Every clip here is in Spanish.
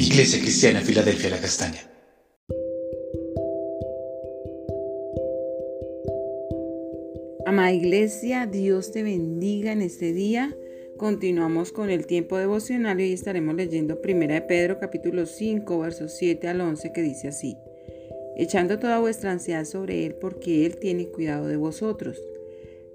Iglesia Cristiana Filadelfia La Castaña. Amada Iglesia, Dios te bendiga en este día. Continuamos con el tiempo devocional y estaremos leyendo 1 de Pedro capítulo 5 versos 7 al 11 que dice así. Echando toda vuestra ansiedad sobre Él porque Él tiene cuidado de vosotros.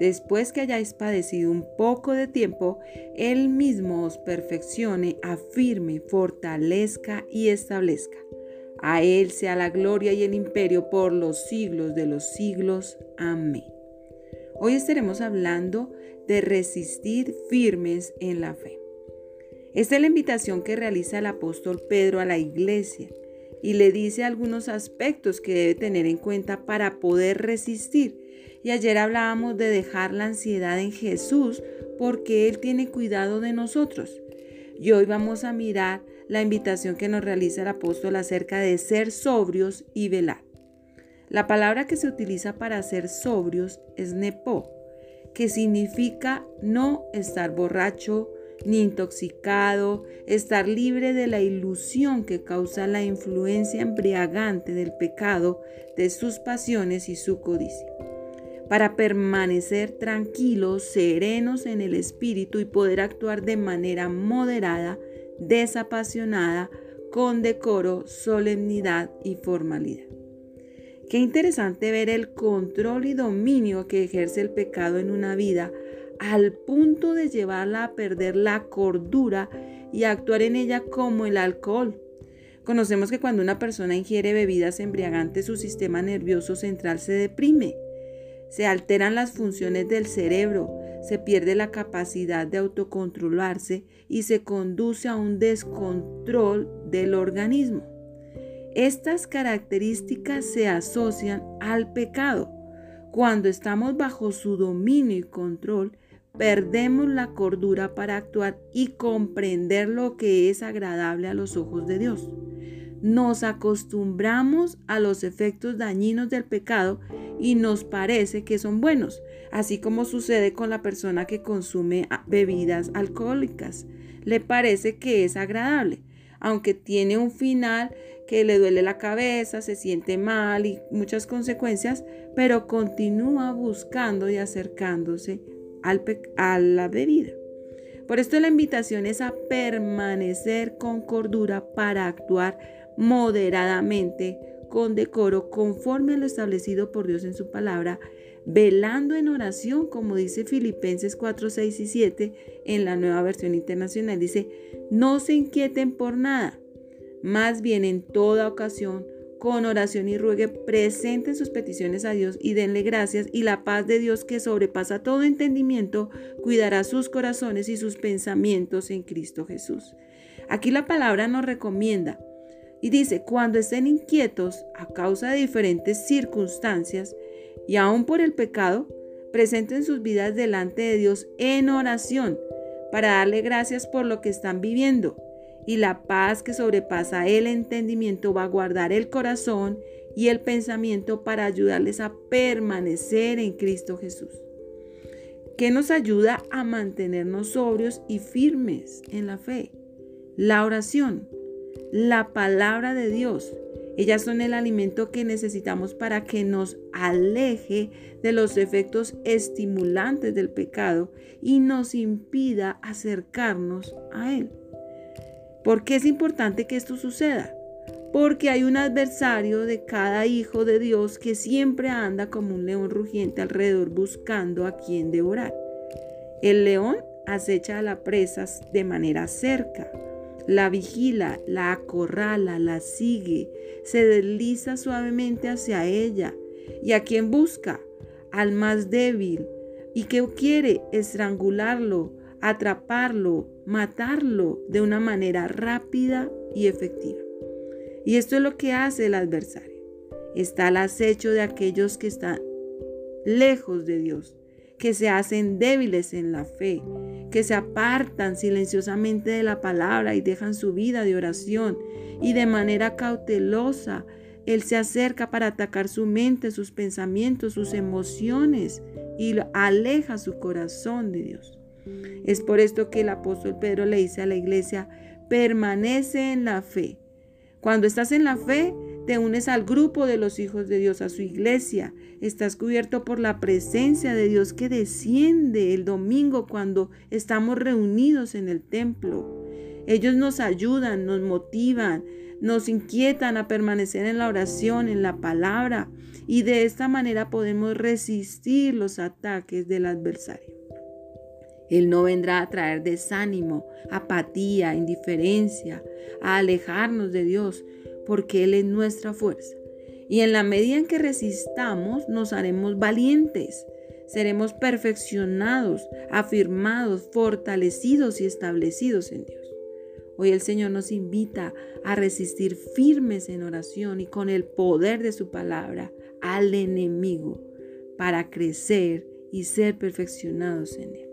después que hayáis padecido un poco de tiempo, Él mismo os perfeccione, afirme, fortalezca y establezca. A Él sea la gloria y el imperio por los siglos de los siglos. Amén. Hoy estaremos hablando de resistir firmes en la fe. Esta es la invitación que realiza el apóstol Pedro a la iglesia y le dice algunos aspectos que debe tener en cuenta para poder resistir. Y ayer hablábamos de dejar la ansiedad en Jesús porque Él tiene cuidado de nosotros. Y hoy vamos a mirar la invitación que nos realiza el apóstol acerca de ser sobrios y velar. La palabra que se utiliza para ser sobrios es nepo, que significa no estar borracho ni intoxicado, estar libre de la ilusión que causa la influencia embriagante del pecado, de sus pasiones y su codicia. Para permanecer tranquilos, serenos en el espíritu y poder actuar de manera moderada, desapasionada, con decoro, solemnidad y formalidad. Qué interesante ver el control y dominio que ejerce el pecado en una vida al punto de llevarla a perder la cordura y actuar en ella como el alcohol. Conocemos que cuando una persona ingiere bebidas embriagantes su sistema nervioso central se deprime, se alteran las funciones del cerebro, se pierde la capacidad de autocontrolarse y se conduce a un descontrol del organismo. Estas características se asocian al pecado. Cuando estamos bajo su dominio y control, perdemos la cordura para actuar y comprender lo que es agradable a los ojos de Dios. Nos acostumbramos a los efectos dañinos del pecado y nos parece que son buenos, así como sucede con la persona que consume bebidas alcohólicas. Le parece que es agradable, aunque tiene un final que le duele la cabeza, se siente mal y muchas consecuencias, pero continúa buscando y acercándose al a la bebida. Por esto la invitación es a permanecer con cordura para actuar moderadamente, con decoro, conforme a lo establecido por Dios en su palabra, velando en oración, como dice Filipenses 4, 6 y 7 en la nueva versión internacional. Dice, no se inquieten por nada más bien en toda ocasión, con oración y ruegue, presenten sus peticiones a Dios y denle gracias y la paz de Dios que sobrepasa todo entendimiento, cuidará sus corazones y sus pensamientos en Cristo Jesús. Aquí la palabra nos recomienda y dice, cuando estén inquietos a causa de diferentes circunstancias y aún por el pecado, presenten sus vidas delante de Dios en oración para darle gracias por lo que están viviendo y la paz que sobrepasa el entendimiento va a guardar el corazón y el pensamiento para ayudarles a permanecer en Cristo Jesús. ¿Qué nos ayuda a mantenernos sobrios y firmes en la fe? La oración, la palabra de Dios. Ellas son el alimento que necesitamos para que nos aleje de los efectos estimulantes del pecado y nos impida acercarnos a Él. ¿Por qué es importante que esto suceda? Porque hay un adversario de cada hijo de Dios que siempre anda como un león rugiente alrededor buscando a quien devorar. El león acecha a la presa de manera cerca, la vigila, la acorrala, la sigue, se desliza suavemente hacia ella. ¿Y a quien busca? Al más débil. ¿Y que quiere? Estrangularlo, atraparlo, matarlo de una manera rápida y efectiva. Y esto es lo que hace el adversario. Está al acecho de aquellos que están lejos de Dios, que se hacen débiles en la fe, que se apartan silenciosamente de la palabra y dejan su vida de oración y de manera cautelosa. Él se acerca para atacar su mente, sus pensamientos, sus emociones y aleja su corazón de Dios. Es por esto que el apóstol Pedro le dice a la iglesia, permanece en la fe. Cuando estás en la fe, te unes al grupo de los hijos de Dios, a su iglesia. Estás cubierto por la presencia de Dios que desciende el domingo cuando estamos reunidos en el templo. Ellos nos ayudan, nos motivan, nos inquietan a permanecer en la oración, en la palabra, y de esta manera podemos resistir los ataques del adversario. Él no vendrá a traer desánimo, apatía, indiferencia, a alejarnos de Dios, porque Él es nuestra fuerza. Y en la medida en que resistamos, nos haremos valientes, seremos perfeccionados, afirmados, fortalecidos y establecidos en Dios. Hoy el Señor nos invita a resistir firmes en oración y con el poder de su palabra al enemigo para crecer y ser perfeccionados en Él.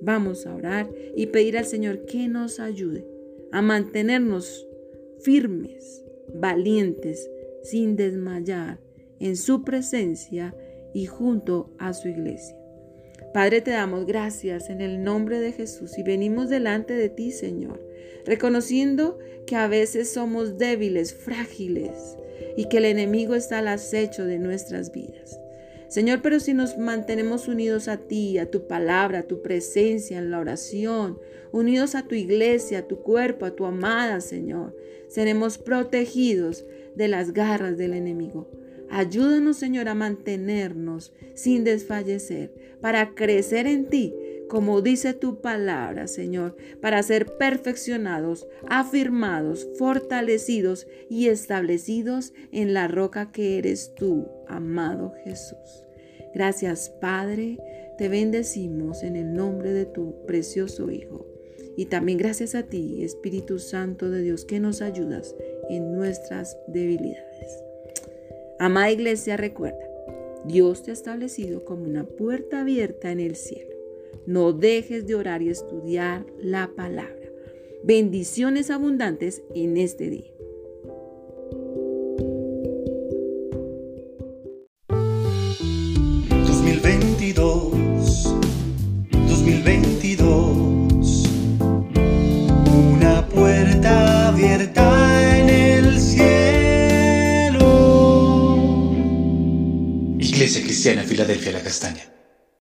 Vamos a orar y pedir al Señor que nos ayude a mantenernos firmes valientes, sin desmayar, en su presencia y junto a su iglesia. Padre, te damos gracias en el nombre de Jesús y venimos delante de ti, Señor, reconociendo que a veces somos débiles, frágiles y que el enemigo está al acecho de nuestras vidas. Señor, pero si nos mantenemos unidos a ti, a tu palabra, a tu presencia en la oración, unidos a tu iglesia, a tu cuerpo, a tu amada, Señor, seremos protegidos de las garras del enemigo. Ayúdanos, Señor, a mantenernos sin desfallecer, para crecer en ti, como dice tu palabra, Señor, para ser perfeccionados, afirmados, fortalecidos y establecidos en la roca que eres tú, amado Jesús. Gracias Padre, te bendecimos en el nombre de tu precioso Hijo. Y también gracias a ti, Espíritu Santo de Dios, que nos ayudas en nuestras debilidades. Amada iglesia, recuerda, Dios te ha establecido como una puerta abierta en el cielo. No dejes de orar y estudiar la palabra. Bendiciones abundantes en este día. 2022. Una puerta abierta en el cielo. Iglesia Cristiana Filadelfia La Castaña.